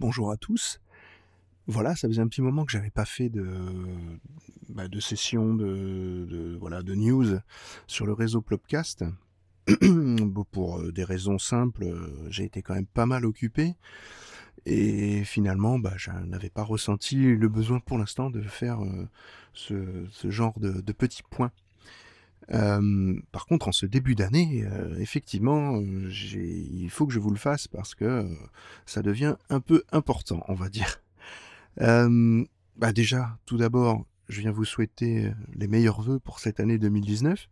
bonjour à tous. Voilà, ça faisait un petit moment que j'avais pas fait de, bah, de session de, voilà, de news sur le réseau Plopcast. Pour euh, des raisons simples, euh, j'ai été quand même pas mal occupé. Et finalement, bah, je n'avais pas ressenti le besoin pour l'instant de faire euh, ce, genre de petits points. Par contre, en ce début d'année, euh, effectivement, euh, il faut que je vous le fasse parce que euh, ça devient un peu important, on va dire. Bah déjà, tout d'abord, je viens vous souhaiter les meilleurs vœux pour cette année 2019.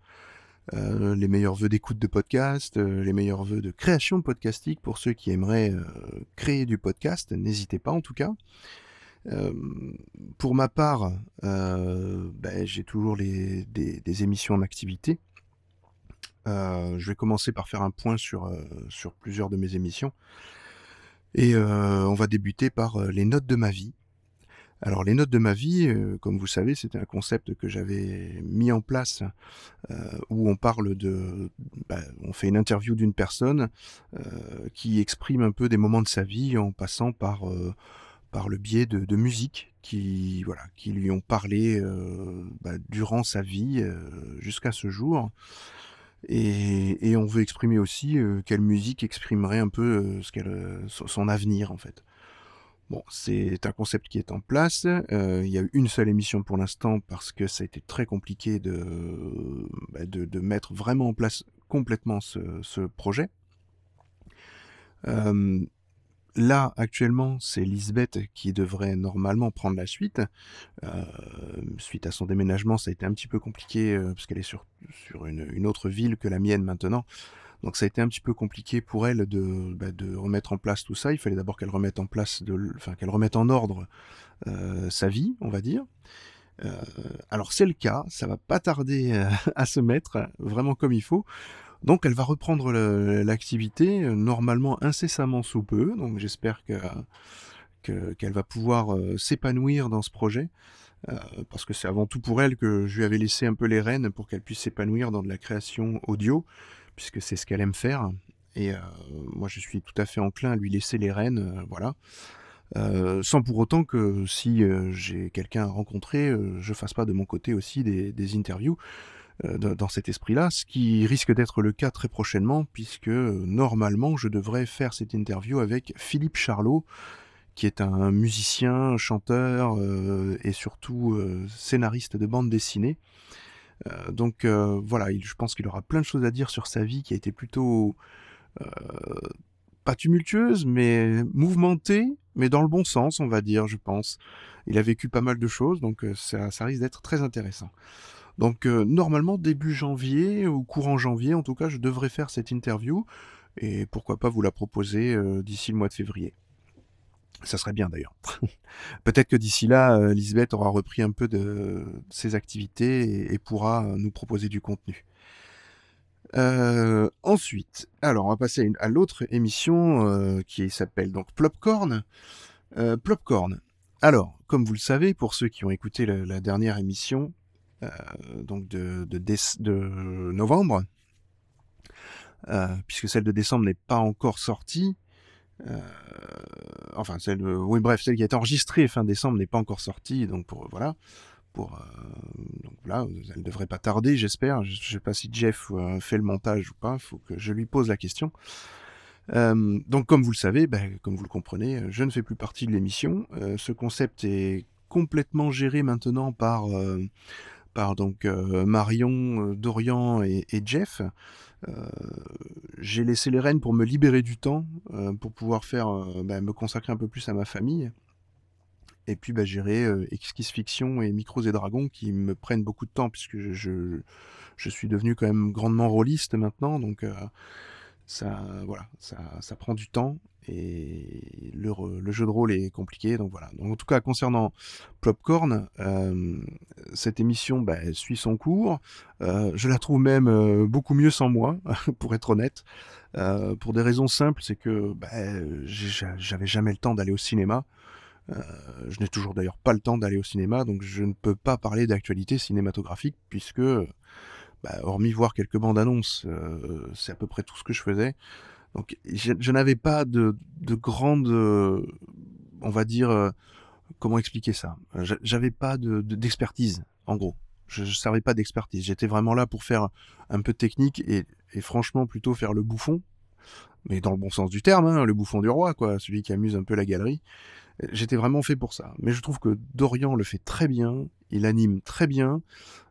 Euh, les meilleurs vœux d'écoute de podcast, les meilleurs vœux de création podcastique pour ceux qui aimeraient créer du podcast. N'hésitez pas en tout cas. Euh, pour ma part, euh, ben, j'ai toujours des, émissions en activité. Euh, je vais commencer par faire un point sur, sur plusieurs de mes émissions. Et on va débuter par les notes de ma vie. Alors les notes de ma vie, comme vous savez, c'était un concept que j'avais mis en place où on parle de... bah, on fait une interview d'une personne qui exprime un peu des moments de sa vie en passant par, par le biais de, de musique qui, lui ont parlé euh, bah, durant sa vie euh, jusqu'à ce jour. Et, on veut exprimer aussi euh, quelle musique exprimerait un peu ce qu'elle, son avenir en fait. Bon, c'est un concept qui est en place. Il y a eu une seule émission pour l'instant parce que ça a été très compliqué de, bah, mettre vraiment en place complètement ce, projet. Là, actuellement, c'est Lisbeth qui devrait normalement prendre la suite. Euh, suite à son déménagement, ça a été un petit peu compliqué euh, parce qu'elle est sur, sur une, autre ville que la mienne maintenant. Donc ça a été un petit peu compliqué pour elle de, bah, de remettre en place tout ça. Il fallait d'abord qu'elle remette en place, de, enfin qu'elle remette en ordre euh, sa vie, on va dire. Euh, alors c'est le cas, ça va pas tarder à se mettre vraiment comme il faut. Donc elle va reprendre l'activité euh, normalement incessamment sous peu. Donc j'espère que que- qu'elle va pouvoir euh, s'épanouir dans ce projet. Euh, parce que c'est avant tout pour elle que je lui avais laissé un peu les rênes pour qu'elle puisse s'épanouir dans de la création audio, puisque c'est ce qu'elle aime faire. Et moi, je suis tout à fait enclin à lui laisser les rênes, voilà. Sans pour autant que si j'ai quelqu'un à rencontrer, je fasse pas de mon côté aussi des, interviews dans dans cet esprit-là, ce qui risque d'être le cas très prochainement, puisque euh, normalement, je devrais faire cette interview avec Philippe Charlot, qui est un musicien, chanteur euh, et surtout euh, scénariste de bande dessinée. Euh, donc euh, voilà, il- je pense qu'il aura plein de choses à dire sur sa vie qui a été plutôt euh, pas tumultueuse, mais mouvementée, mais dans le bon sens, on va dire, je pense. Il a vécu pas mal de choses, donc euh, ça risque d'être très intéressant. Donc euh, normalement début janvier ou courant janvier, en tout cas, je devrais faire cette interview et pourquoi pas vous la proposer euh, d'ici le mois de février. Ça serait bien d'ailleurs. Peut-être que d'ici là, euh, Lisbeth aura repris un peu de ses activités et, pourra nous proposer du contenu. Ensuite, alors on va passer à, l'autre émission qui s'appelle donc Plopcorn. Plopcorn. Alors, comme vous le savez, pour ceux qui ont écouté la, dernière émission, donc de, de, novembre, euh, puisque celle de décembre n'est pas encore sortie, euh, enfin celle, oui bref, celle qui a été enregistrée fin décembre n'est pas encore sortie, donc pour voilà, pour euh, donc voilà, elle devrait pas tarder, j'espère. Je, je sais pas si Jeff euh, fait le montage ou pas, faut que je lui pose la question. Euh, donc comme vous le savez, ben, comme vous le comprenez, je ne fais plus partie de l'émission. Euh, ce concept est complètement géré maintenant par euh, par donc euh, Marion, euh, Dorian et, Jeff. Euh, j'ai laissé les rênes pour me libérer du temps, pour pouvoir faire, bah, me consacrer un peu plus à ma famille. Et puis bah, gérer Exquise Fiction et Micros et Dragons qui me prennent beaucoup de temps puisque je, je, suis devenu quand même grandement rôliste maintenant. Donc ça, voilà, ça, ça prend du temps et le, le jeu de rôle est compliqué. Donc voilà. Donc, en tout cas, concernant Plopcorn, euh, cette émission bah, suit son cours. Euh, je la trouve même euh, beaucoup mieux sans moi, pour être honnête. Pour des raisons simples, c'est que bah, j'avais jamais le temps d'aller au cinéma. Je n'ai toujours d'ailleurs pas le temps d'aller au cinéma, donc je ne peux pas parler d'actualité cinématographique puisque, bah, hormis voir quelques bandes annonces, euh, c'est à peu près tout ce que je faisais. Donc je, n'avais pas de, de grande, euh, on va dire, comment expliquer ça? J'avais pas de d'expertise, en gros. Je, je savais pas d'expertise. J'étais vraiment là pour faire un peu de technique et, et franchement plutôt faire le bouffon, mais dans le bon sens du terme, hein, le bouffon du roi, quoi, celui qui amuse un peu la galerie. J'étais vraiment fait pour ça. Mais je trouve que Dorian le fait très bien, il anime très bien,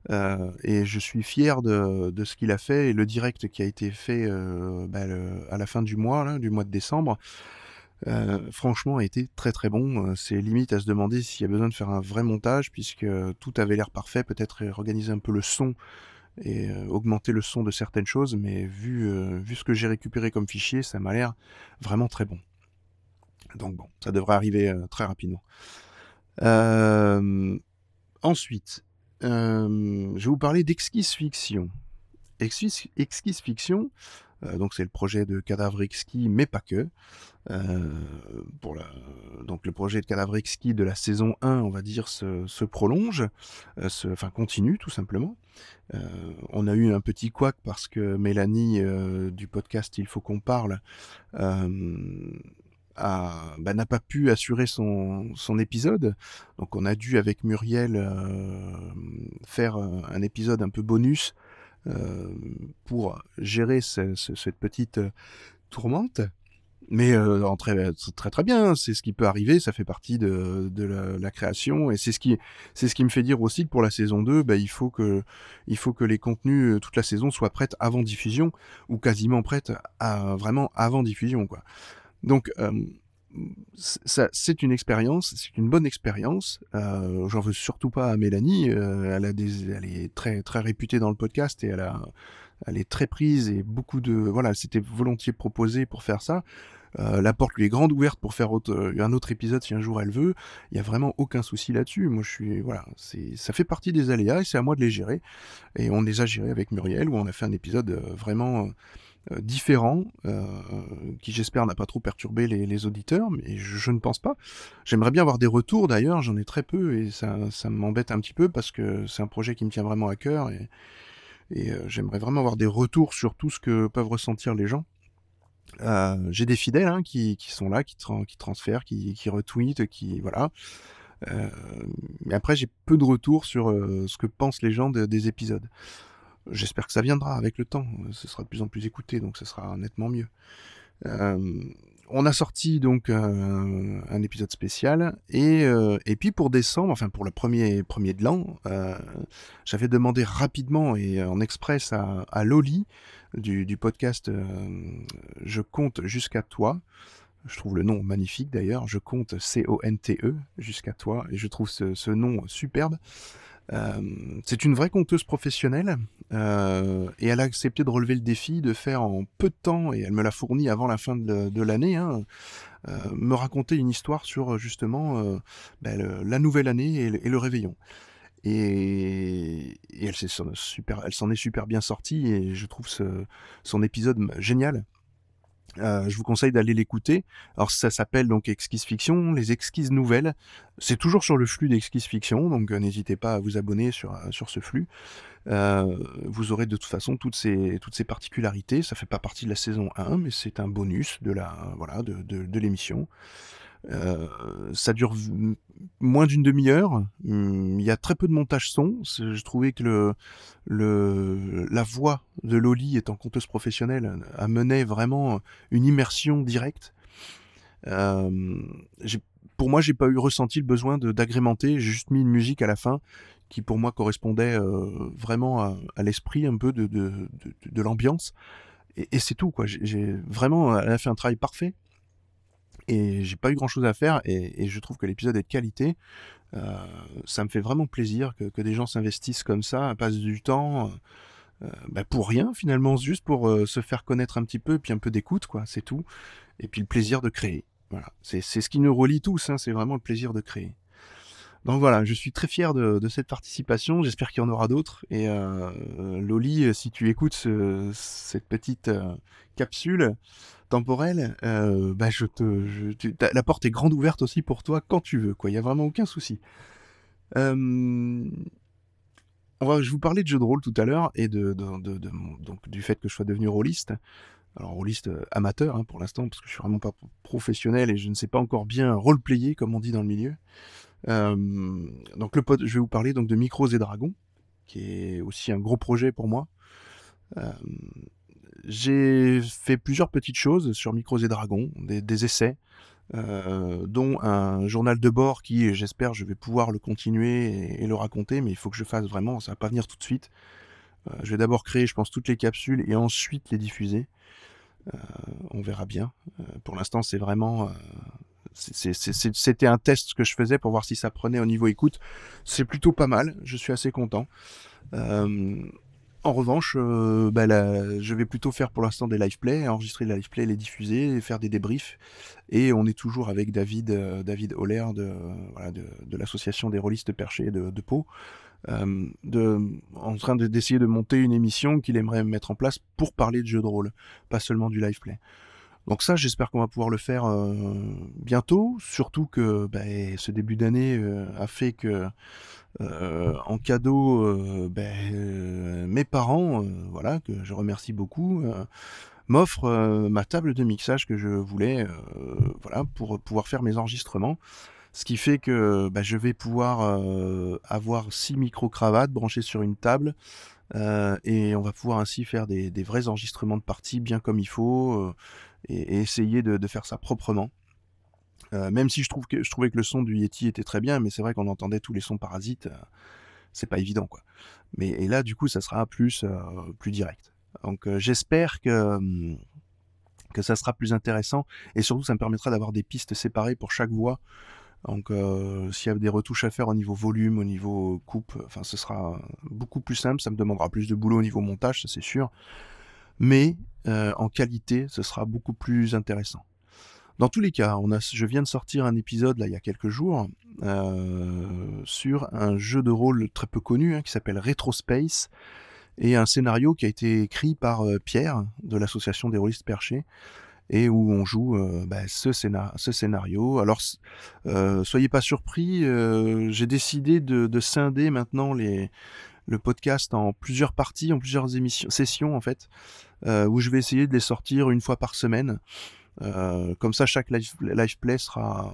euh, et je suis fier de, ce qu'il a fait. Et le direct qui a été fait euh, bah, à la fin du mois, du mois de décembre, euh, franchement, a été très très bon. C'est limite à se demander s'il y a besoin de faire un vrai montage, puisque tout avait l'air parfait. Peut-être organiser un peu le son et augmenter le son de certaines choses, mais vu, vu ce que j'ai récupéré comme fichier, ça m'a l'air vraiment très bon. Donc bon, ça devrait arriver euh, très rapidement. ensuite, je vais vous parler d'Exquise Fiction. Exquise, Fiction, euh, donc c'est le projet de Cadavre Exquis, mais pas que. Euh. Donc le projet de Cadavre Exquis de la saison 1, on va dire, se, prolonge, euh, enfin continue tout simplement. on a eu un petit couac parce que Mélanie du podcast Il faut qu'on parle bah, n'a pas pu assurer son, épisode. Donc on a dû avec Muriel euh, faire un épisode un peu bonus euh, pour gérer cette petite euh, tourmente. Mais euh, très, très très bien, c'est ce qui peut arriver, ça fait partie de, la, création et c'est ce qui c'est ce qui me fait dire aussi que pour la saison 2, bah, il faut que il faut que les contenus toute la saison soient prêts avant diffusion ou quasiment prêtes vraiment avant diffusion. Donc c'est une expérience, c'est une bonne expérience. Euh, J'en veux surtout pas à Mélanie. Euh, elle, est très très réputée dans le podcast et elle est très prise et beaucoup de voilà, elle s'était volontiers proposée pour faire ça. Euh, la porte lui est grande ouverte pour faire un autre épisode si un jour elle veut. Il y a vraiment aucun souci là-dessus. Moi, je suis voilà, ça fait partie des aléas et c'est à moi de les gérer. Et on les a gérés avec Muriel où on a fait un épisode euh, vraiment euh, différent, euh, qui j'espère n'a pas trop perturbé les, auditeurs, mais je, ne pense pas. J'aimerais bien avoir des retours d'ailleurs, j'en ai très peu et ça, ça m'embête un petit peu parce que c'est un projet qui me tient vraiment à cœur et, euh, j'aimerais vraiment avoir des retours sur tout ce que peuvent ressentir les gens. J'ai des fidèles hein, qui, sont là, qui, qui transfèrent, qui, qui retweetent, qui voilà. mais après, j'ai peu de retours sur ce que pensent les gens des épisodes. J'espère que ça viendra avec le temps. Ce sera de plus en plus écouté, donc ce sera nettement mieux. Euh, on a sorti donc euh, un épisode spécial et, euh, et puis pour décembre, enfin pour le premier, premier de l'an, j'avais demandé rapidement et en express à, à Loli du, du podcast Je compte jusqu'à toi. Je trouve le nom magnifique d'ailleurs. Je compte C-O-N-T-E jusqu'à toi et je trouve ce, ce nom superbe. Euh, c'est une vraie conteuse professionnelle euh, et elle a accepté de relever le défi de faire en peu de temps, et elle me l'a fourni avant la fin de, l'année, hein, euh, me raconter une histoire sur justement ben, la nouvelle année et le, réveillon. Et, elle s'en est super bien sortie et je trouve son épisode génial. Euh, je vous conseille d'aller l'écouter. Alors ça s'appelle donc Exquise Fiction, les exquises nouvelles. C'est toujours sur le flux d'Exquise Fiction, donc euh, n'hésitez pas à vous abonner sur, euh, sur ce flux. vous aurez de toute façon toutes ces, toutes ces particularités. Ça fait pas partie de la saison 1, mais c'est un bonus de la voilà de, de, de l'émission. Euh, ça dure moins d'une demi-heure. Hum, il y a très peu de montage son. Je trouvais que le, la voix de Loli étant conteuse professionnelle amenait vraiment une immersion directe. Euh, pour moi, j'ai pas eu ressenti le besoin d'agrémenter. J'ai juste mis une musique à la fin qui, pour moi, correspondait euh, vraiment à, l'esprit un peu de, de, l'ambiance. Et, et c'est tout, quoi. J'ai vraiment, elle a fait un travail parfait et j'ai pas eu grand chose à faire et, je trouve que l'épisode est de qualité. Euh, ça me fait vraiment plaisir que, des gens s'investissent comme ça, passent du temps euh, bah pour rien finalement, juste pour euh, se faire connaître un petit peu, puis un peu d'écoute, quoi, c'est tout. Et puis le plaisir de créer. Voilà, c'est ce qui nous relie tous, hein, c'est vraiment le plaisir de créer. Donc voilà, je suis très fier de, cette participation. J'espère qu'il y en aura d'autres. Et euh, Loli, si tu écoutes ce, cette petite capsule, temporel, euh, bah la porte est grande ouverte aussi pour toi quand tu veux. Il y a vraiment aucun souci. Euh, je vous parlais de jeux de rôle tout à l'heure et du fait que je sois devenu rôliste. alors rôliste amateur hein, pour l'instant, parce que je suis vraiment pas professionnel et je ne sais pas encore bien roleplayer, comme on dit dans le milieu. Donc le je vais vous parler donc de Micros et Dragons, qui est aussi un gros projet pour moi. j'ai fait plusieurs petites choses sur Micros et Dragons, des, essais, dont un journal de bord qui, j'espère, je vais pouvoir le continuer et, le raconter, mais il faut que je fasse vraiment, ça va pas venir tout de suite. je vais d'abord créer, je pense, toutes les capsules et ensuite les diffuser. Euh, on verra bien. Euh, pour l'instant, c'est vraiment euh, c'était un test que je faisais pour voir si ça prenait au niveau écoute. C'est plutôt pas mal, je suis assez content. en revanche, bah, je vais plutôt faire pour l'instant des live play, enregistrer des live play, les diffuser, faire des débriefs. Et on est toujours avec David, David Holler de, l'association des rôlistes perchés de, de Pau. Euh, en train d'essayer de, monter une émission qu'il aimerait mettre en place pour parler de jeux de rôle, pas seulement du live play. Donc ça, j'espère qu'on va pouvoir le faire euh, bientôt, surtout que bah, ce début d'année euh, a fait que en cadeau, bah, mes parents, voilà, que je remercie beaucoup, m'offrent ma table de mixage que je voulais, voilà, pour pouvoir faire mes enregistrements. Ce qui fait que bah, je vais pouvoir euh, avoir six micro-cravates branchées sur une table. Euh, et on va pouvoir ainsi faire des, vrais enregistrements de parties bien comme il faut euh, et, essayer de, faire ça proprement. même si je, trouvais que le son du Yeti était très bien, mais c'est vrai qu'on entendait tous les sons parasites, c'est pas évident quoi. Mais et là du coup ça sera plus plus direct. Donc j'espère que hum, que ça sera plus intéressant et surtout ça me permettra d'avoir des pistes séparées pour chaque voix donc, euh, s'il y a des retouches à faire au niveau volume, au niveau coupe, enfin, ce sera beaucoup plus simple. Ça me demandera plus de boulot au niveau montage, ça c'est sûr. Mais euh, en qualité, ce sera beaucoup plus intéressant. Dans tous les cas, je viens de sortir un épisode là il y a quelques jours euh, sur un jeu de rôle très peu connu hein, qui s'appelle Retrospace et un scénario qui a été écrit par Pierre de l'association des rôlistes perchés et où on joue euh, bah, ce, scénario. Alors, euh, soyez pas surpris, euh, j'ai décidé de, scinder maintenant les, le podcast en plusieurs parties, en plusieurs émissions, sessions en fait, où je vais essayer de les sortir une fois par semaine. comme ça, chaque live, play sera,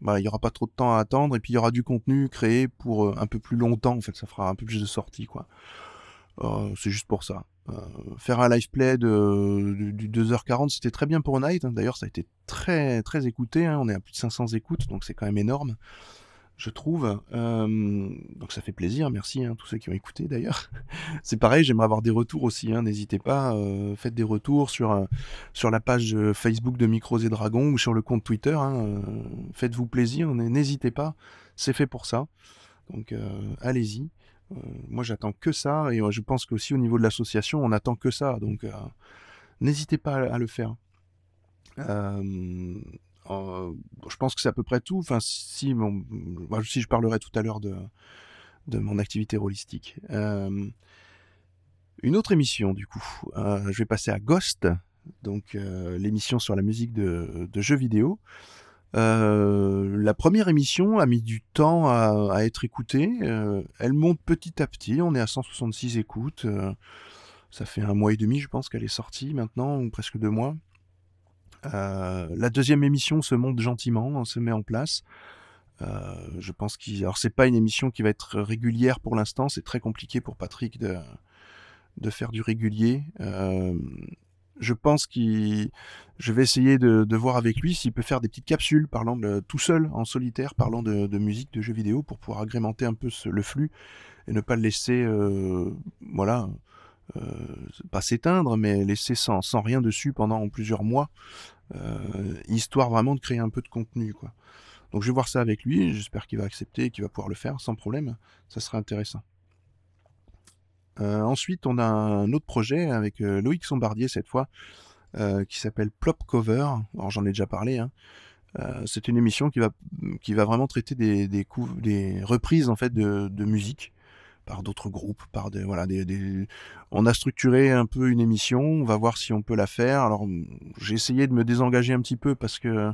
bah, il y aura pas trop de temps à attendre et puis il y aura du contenu créé pour un peu plus longtemps. En fait, ça fera un peu plus de sorties, quoi. c'est juste pour ça. Euh, faire un live play de, du 2h40, c'était très bien pour Night. Hein. D'ailleurs, ça a été très très écouté. Hein. On est à plus de 500 écoutes, donc c'est quand même énorme, je trouve. Euh, donc ça fait plaisir. Merci à hein, tous ceux qui ont écouté d'ailleurs. c'est pareil, j'aimerais avoir des retours aussi. N'hésitez pas, euh, faites des retours sur sur la page Facebook de Micros et Dragons ou sur le compte Twitter. Faites-vous plaisir, n'hésitez pas. C'est fait pour ça. Donc allez-y. Euh, moi, j'attends que ça, et euh, je pense qu'aussi au niveau de l'association, on attend que ça. Donc, euh, n'hésitez pas à, le faire. Je pense que c'est à peu près tout. Enfin, si, je parlerai tout à l'heure de, mon activité rôlistique. une autre émission, du coup. je vais passer à Ghost, donc l'émission sur la musique de, jeux vidéo. Euh, la première émission a mis du temps à, être écoutée. Euh, elle monte petit à petit. On est à 166 écoutes. Euh, ça fait un mois et demi, je pense, qu'elle est sortie maintenant, ou presque deux mois. La deuxième émission se monte gentiment, on se met en place. je pense qu'il. Alors, c'est pas une émission qui va être régulière pour l'instant. C'est très compliqué pour Patrick de, de faire du régulier je pense qu'il, je vais essayer de, voir avec lui s'il peut faire des petites capsules parlant de, tout seul, en solitaire, parlant de, musique, de jeux vidéo, pour pouvoir agrémenter un peu le flux et ne pas le laisser, euh, voilà, euh, pas s'éteindre, mais laisser sans, rien dessus pendant plusieurs mois, euh, histoire vraiment de créer un peu de contenu, quoi. Donc je vais voir ça avec lui, j'espère qu'il va accepter, qu'il va pouvoir le faire sans problème, ça sera intéressant. Euh, ensuite, on a un autre projet avec Loïc Sombardier cette fois, qui s'appelle Plop Cover. Alors j'en ai déjà parlé. Hein. c'est une émission qui va, qui va vraiment traiter des, des, des reprises en fait de musique par d'autres groupes, par des voilà des, on a structuré un peu une émission, on va voir si on peut la faire. Alors j'ai essayé de me désengager un petit peu parce que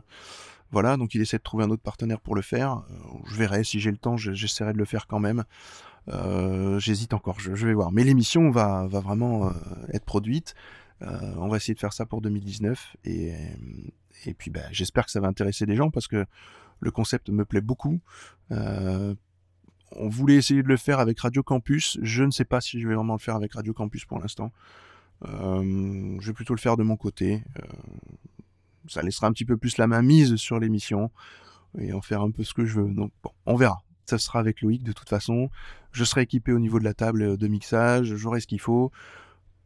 voilà, donc il essaie de trouver un autre partenaire pour le faire. Je verrai si j'ai le temps, j'essaierai de le faire quand même. Euh, j'hésite encore, je, vais voir. Mais l'émission va, vraiment euh, être produite. on va essayer de faire ça pour 2019 et, et puis bah, j'espère que ça va intéresser des gens parce que le concept me plaît beaucoup. On voulait essayer de le faire avec Radio Campus. Je ne sais pas si je vais vraiment le faire avec Radio Campus pour l'instant. je vais plutôt le faire de mon côté. ça laissera un petit peu plus la main mise sur l'émission et en faire un peu ce que je veux. Donc bon, on verra. Ça sera avec Loïc de toute façon. Je serai équipé au niveau de la table de mixage, j'aurai ce qu'il faut.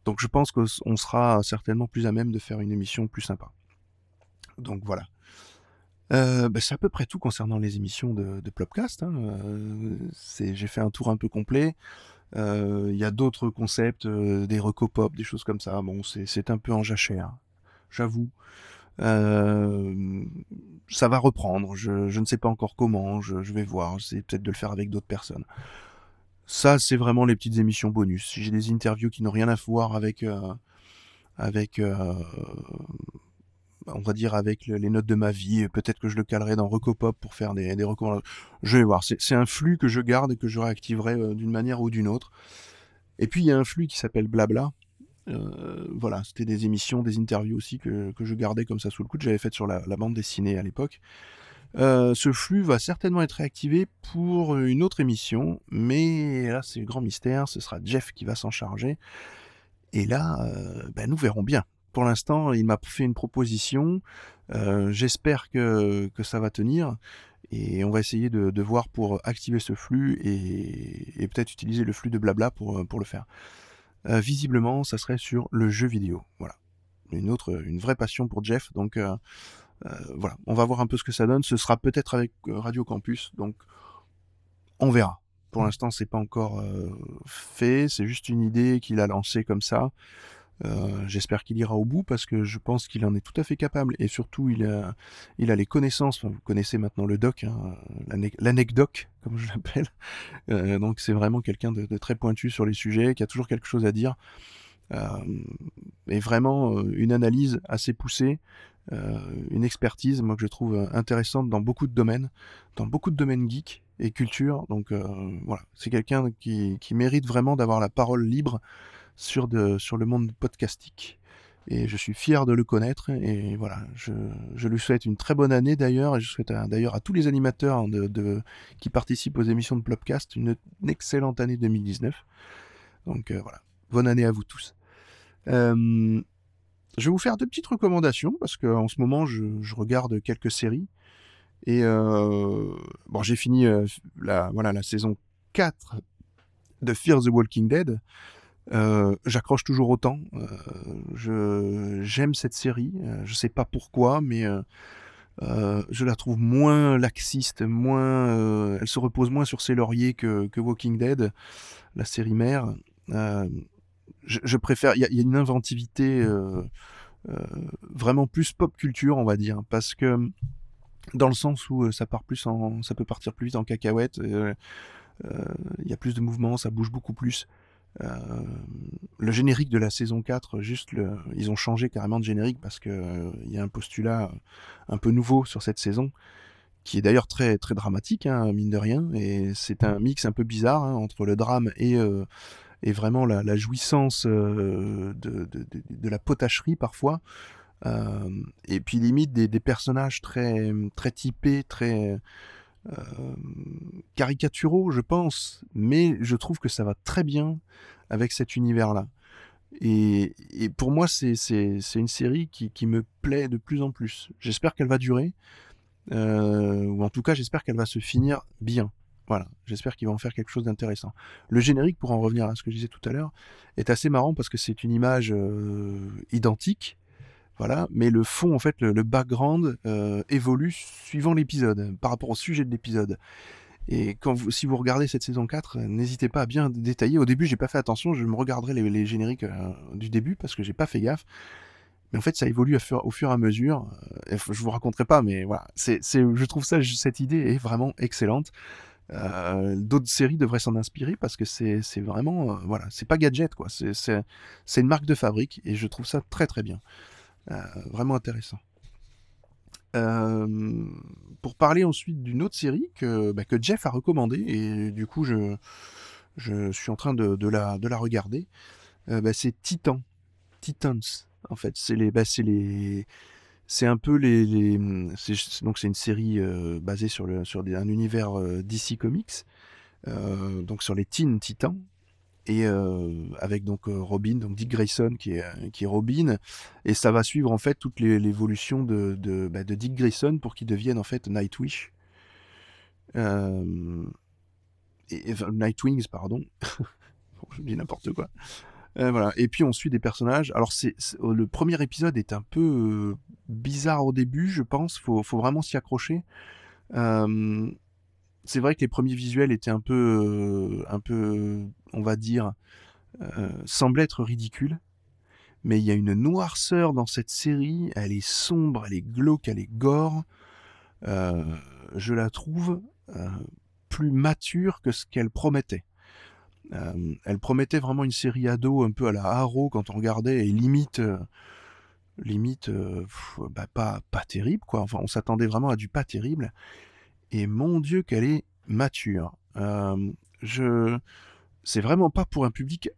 Donc je pense qu'on sera certainement plus à même de faire une émission plus sympa. Donc voilà. Euh, bah, c'est à peu près tout concernant les émissions de, de Plopcast. Hein. Euh, j'ai fait un tour un peu complet. Euh, il y a d'autres concepts, des recopop, des choses comme ça. Bon, c'est un peu en jachère, j'avoue. Ça va reprendre. Je, ne sais pas encore comment. Je, vais voir. C'est peut-être de le faire avec d'autres personnes. Ça, c'est vraiment les petites émissions bonus. Si j'ai des interviews qui n'ont rien à voir avec, avec, on va dire avec les notes de ma vie, peut-être que je le calerai dans Recopop pour faire des, des recommandations. Je vais voir. C'est un flux que je garde et que je réactiverai d'une manière ou d'une autre. Et puis il y a un flux qui s'appelle Blabla, euh, voilà, c'était des émissions, des interviews aussi que, je gardais comme ça sous le coude. J'avais fait sur la, bande dessinée à l'époque. Euh, ce flux va certainement être réactivé pour une autre émission, mais là c'est le grand mystère, ce sera Jeff qui va s'en charger. Et là, euh, ben, nous verrons bien. Pour l'instant, il m'a fait une proposition. J'espère que, ça va tenir. Et on va essayer de, voir pour activer ce flux et, peut-être utiliser le flux de blabla pour, pour le faire. Euh, visiblement, ça serait sur le jeu vidéo. Voilà. Une autre, une vraie passion pour Jeff. Donc euh, euh, voilà, on va voir un peu ce que ça donne. Ce sera peut-être avec Radio Campus. Donc on verra. Pour l'instant, c'est pas encore fait. C'est juste une idée qu'il a lancée comme ça. Euh, j'espère qu'il ira au bout parce que je pense qu'il en est tout à fait capable et surtout il a, il a les connaissances. vous connaissez maintenant le doc, hein, l'anecdote comme je l'appelle. Euh, donc c'est vraiment quelqu'un de, très pointu sur les sujets, qui a toujours quelque chose à dire. Euh, et vraiment une analyse assez poussée, une expertise, moi que je trouve intéressante dans beaucoup de domaines, dans beaucoup de domaines geeks et culture. Donc voilà, c'est quelqu'un qui, qui mérite vraiment d'avoir la parole libre sur, le monde podcastique. Et je suis fier de le connaître. Et voilà, je, je lui souhaite une très bonne année d'ailleurs. Et je souhaite d'ailleurs à tous les animateurs de, qui participent aux émissions de Plopcast une, excellente année 2019. Donc euh, voilà, bonne année à vous tous. Euh, je vais vous faire deux petites recommandations parce qu'en ce moment je, je, regarde quelques séries. Et euh, bon, j'ai fini la, voilà, la saison 4 de Fear the Walking Dead. Euh, j'accroche toujours autant. Euh, j'aime cette série. Euh, je sais pas pourquoi, mais je la trouve moins laxiste, moins. elle se repose moins sur ses lauriers que, Walking Dead, la série mère. Je, préfère. Il y, a une inventivité vraiment plus pop culture, on va dire, parce que dans le sens où ça part plus ça peut partir plus vite en cacahuète. Il y a plus de mouvements, ça bouge beaucoup plus. Euh, le générique de la saison 4, juste ils ont changé carrément de générique parce que euh, y a un postulat un peu nouveau sur cette saison qui est d'ailleurs très très dramatique, hein, mine de rien, et c'est un mix un peu bizarre hein, entre le drame et, euh, et vraiment la, jouissance de, de, la potacherie parfois, et puis limite des, des, personnages très très typés, très euh, caricaturaux, je pense, mais je trouve que ça va très bien avec cet univers-là. Et, pour moi, c'est une série qui, me plaît de plus en plus. J'espère qu'elle va durer, euh, ou en tout cas, j'espère qu'elle va se finir bien. Voilà, j'espère qu'il va en faire quelque chose d'intéressant. Le générique, pour en revenir à ce que je disais tout à l'heure, est assez marrant parce que c'est une image euh, identique, voilà, mais le fond, en fait, le, background euh, évolue suivant l'épisode, par rapport au sujet de l'épisode. Et quand vous, si vous regardez cette saison 4, n'hésitez pas à bien détailler. Au début, j'ai pas fait attention, je me regarderai les, génériques euh, du début parce que j'ai pas fait gaffe. Mais en fait, ça évolue au fur et à mesure. Euh, je vous raconterai pas, mais voilà, c'est, je trouve ça, cette idée est vraiment excellente. d'autres séries devraient s'en inspirer parce que c'est, vraiment, voilà, c'est pas gadget quoi. C'est, c'est une marque de fabrique et je trouve ça très très bien. Euh, vraiment intéressant. Euh, pour parler ensuite d'une autre série que, bah, que Jeff a recommandée, et du coup je, je suis en train de, de, la, de la regarder, euh, bah, c'est Titan. Titans. en fait. C'est les, bah, c'est un peu les, les donc c'est une série basée sur le sur un univers DC Comics, donc sur les Teen Titans et avec donc Robin, donc Dick Grayson qui est qui est Robin, et ça va suivre en fait toute l'évolution de bah, de, Dick Grayson pour qu'il devienne en fait Nightwish. et, Nightwings, pardon. je dis n'importe quoi. Euh, voilà. Et puis on suit des personnages. Alors c'est oh, le premier épisode est un peu euh, bizarre au début, je pense. Faut, faut vraiment s'y accrocher. Euh, c'est vrai que les premiers visuels étaient un peu, un peu, on va dire, semblaient être ridicules. Mais il y a une noirceur dans cette série. Elle est sombre, elle est glauque, elle est gore. je la trouve plus mature que ce qu'elle promettait. Euh, elle promettait vraiment une série ado un peu à la Haro quand on regardait et limite, euh, limite, euh, bah, pas, pas terrible quoi. On s'attendait vraiment à du pas terrible. Et mon Dieu, qu'elle est mature. je, c'est vraiment pas pour un public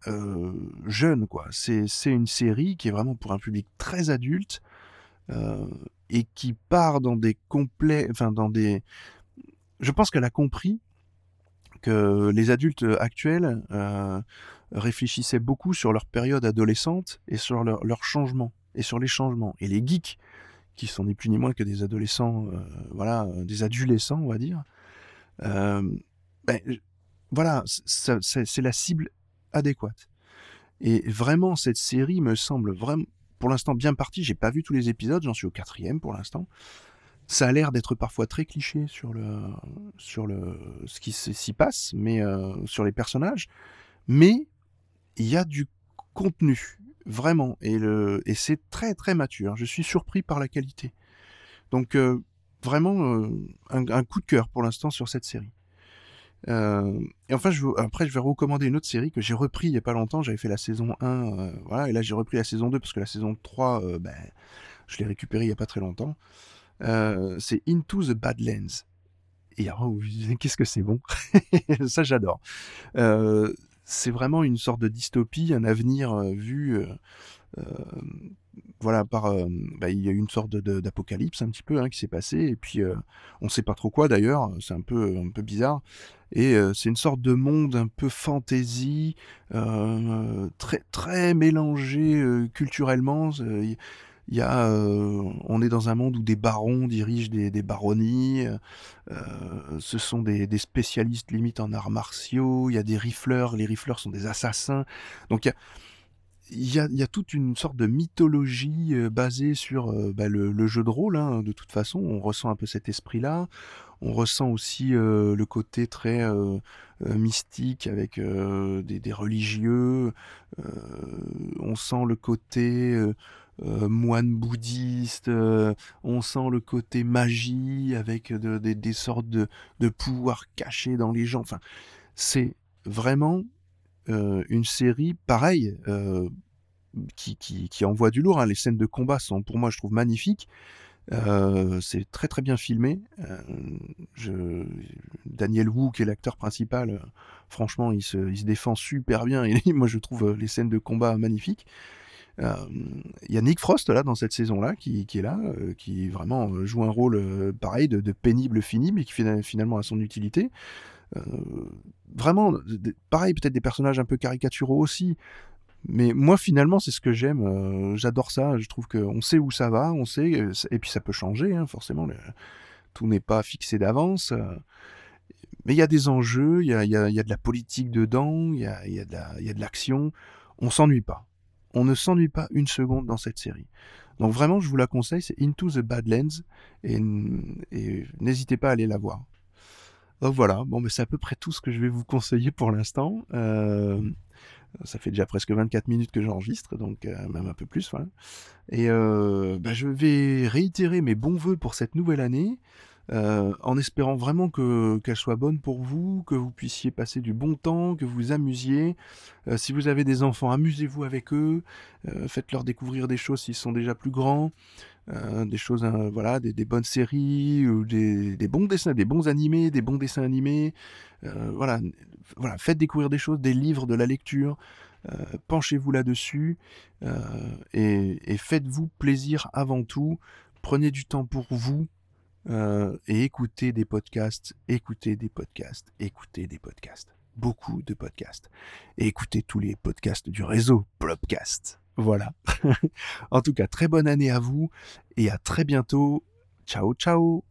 jeune quoi. C'est, une série qui est vraiment pour un public très adulte et qui part dans des complets, enfin dans des. Je pense qu'elle a compris que les adultes actuels euh, réfléchissaient beaucoup sur leur période adolescente et sur leur, leur changement et sur les changements. Et les geeks, qui sont ni plus ni moins que des adolescents, euh, voilà, des adolescents, on va dire, euh, ben, voilà, c'est la cible adéquate. Et vraiment, cette série me semble vraiment, pour l'instant, bien partie. J'ai pas vu tous les épisodes, j'en suis au quatrième pour l'instant. Ça a l'air d'être parfois très cliché sur le sur le ce qui s'y passe, mais euh, sur les personnages. Mais il y a du contenu vraiment et c'est très très mature. Je suis surpris par la qualité. Donc euh, vraiment euh, un, coup de cœur pour l'instant sur cette série. et enfin, je, après, je vais recommander une autre série que j'ai repris il y a pas longtemps. J'avais fait la saison 1, voilà, et là j'ai repris la saison 2 parce que la saison 3, ben, je l'ai récupérée il y a pas très longtemps. Euh, c'est Into the Badlands. Et alors, qu'est-ce que c'est bon? Ça, j'adore. Euh, c'est vraiment une sorte de dystopie, un avenir euh, vu. voilà, par, bah, il y a eu une sorte d'apocalypse un petit peu hein, qui s'est passé, et puis on ne sait pas trop quoi d'ailleurs, c'est un peu, un peu bizarre. Et c'est une sorte de monde un peu fantasy, très, très mélangé culturellement. Il y a, euh, on est dans un monde où des barons dirigent des, baronnies. Euh, ce sont des, spécialistes limite en arts martiaux. Il y a des rifleurs. Les rifleurs sont des assassins. Donc il y a, toute une sorte de mythologie euh, basée sur bah, le, jeu de rôle. Hein, de toute façon, on ressent un peu cet esprit-là. On ressent aussi le côté très mystique avec des, religieux. on sent le côté euh, moine bouddhiste, euh, on sent le côté magie avec des sortes de, pouvoirs cachés dans les gens. Enfin, c'est vraiment euh, une série pareille qui, qui, envoie du lourd. Hein. Les scènes de combat sont pour moi, je trouve, magnifiques. c'est très très bien filmé. Daniel Wu, qui est l'acteur principal, franchement, il se, il se, défend super bien. Moi, je trouve les scènes de combat magnifiques. Euh, il y a Nick Frost là dans cette saison-là qui, est là, euh, qui vraiment euh, joue un rôle pareil de, pénible fini, mais qui finalement a son utilité. vraiment, pareil, peut-être des personnages un peu caricaturaux aussi, mais moi, finalement, c'est ce que j'aime. J'adore ça. Je trouve qu'on sait où ça va, on sait, et puis ça peut changer, hein, forcément. tout n'est pas fixé d'avance. mais il y a des enjeux, il y a, de la politique dedans, il y a, de l'action. on s'ennuie pas on ne s'ennuie pas une seconde dans cette série. Donc vraiment, je vous la conseille, c'est Into the Badlands, et, et n'hésitez pas à aller la voir. Donc voilà, bon, mais c'est à peu près tout ce que je vais vous conseiller pour l'instant. Euh, ça fait déjà presque 24 minutes que j'enregistre, donc euh, même un peu plus. Voilà. Et euh, bah, je vais réitérer mes bons voeux pour cette nouvelle année. Euh, en espérant vraiment que qu'elle soit bonne pour vous, que vous puissiez passer du bon temps, que vous vous amusiez. Euh, si vous avez des enfants, amusez-vous avec eux, euh, faites-leur découvrir des choses s'ils sont déjà plus grands, des choses, voilà, des, bonnes séries ou des, bons dessins, des bons animés, des bons dessins animés. voilà, voilà, faites découvrir des choses, des livres, de la lecture. penchez-vous là-dessus et faites-vous plaisir avant tout. Prenez du temps pour vous et écoutez des podcasts, écoutez des podcasts, écoutez des podcasts. Beaucoup de podcasts. Et écoutez tous les podcasts du réseau Plopcast. Voilà. en tout cas, très bonne année à vous et à très bientôt. Ciao, ciao